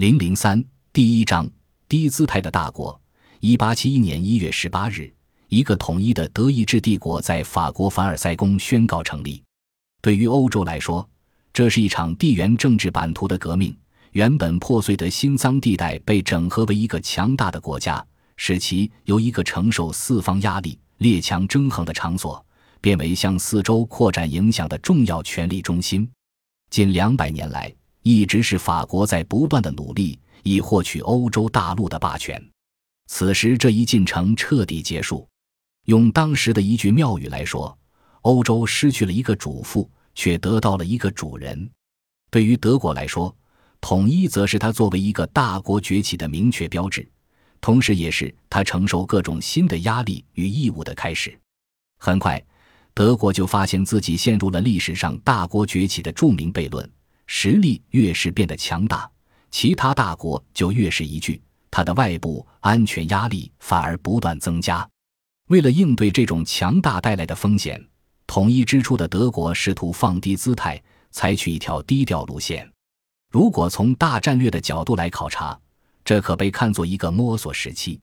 零零三第一章低姿态的大国。一八七一年一月十八日，一个统一的德意志帝国在法国凡尔赛宫宣告成立。对于欧洲来说，这是一场地缘政治版图的革命。原本破碎的心脏地带被整合为一个强大的国家，使其由一个承受四方压力、列强争衡的场所，变为向四周扩展影响的重要权力中心。近两百年来，一直是法国在不断的努力，以获取欧洲大陆的霸权。此时，这一进程彻底结束。用当时的一句妙语来说，欧洲失去了一个主妇，却得到了一个主人。对于德国来说，统一则是他作为一个大国崛起的明确标志，同时也是他承受各种新的压力与义务的开始。很快，德国就发现自己陷入了历史上大国崛起的著名悖论。实力越是变得强大，其他大国就越是疑惧，它的外部安全压力反而不断增加。为了应对这种强大带来的风险，统一之初的德国试图放低姿态，采取一条低调路线。如果从大战略的角度来考察，这可被看作一个摸索时期。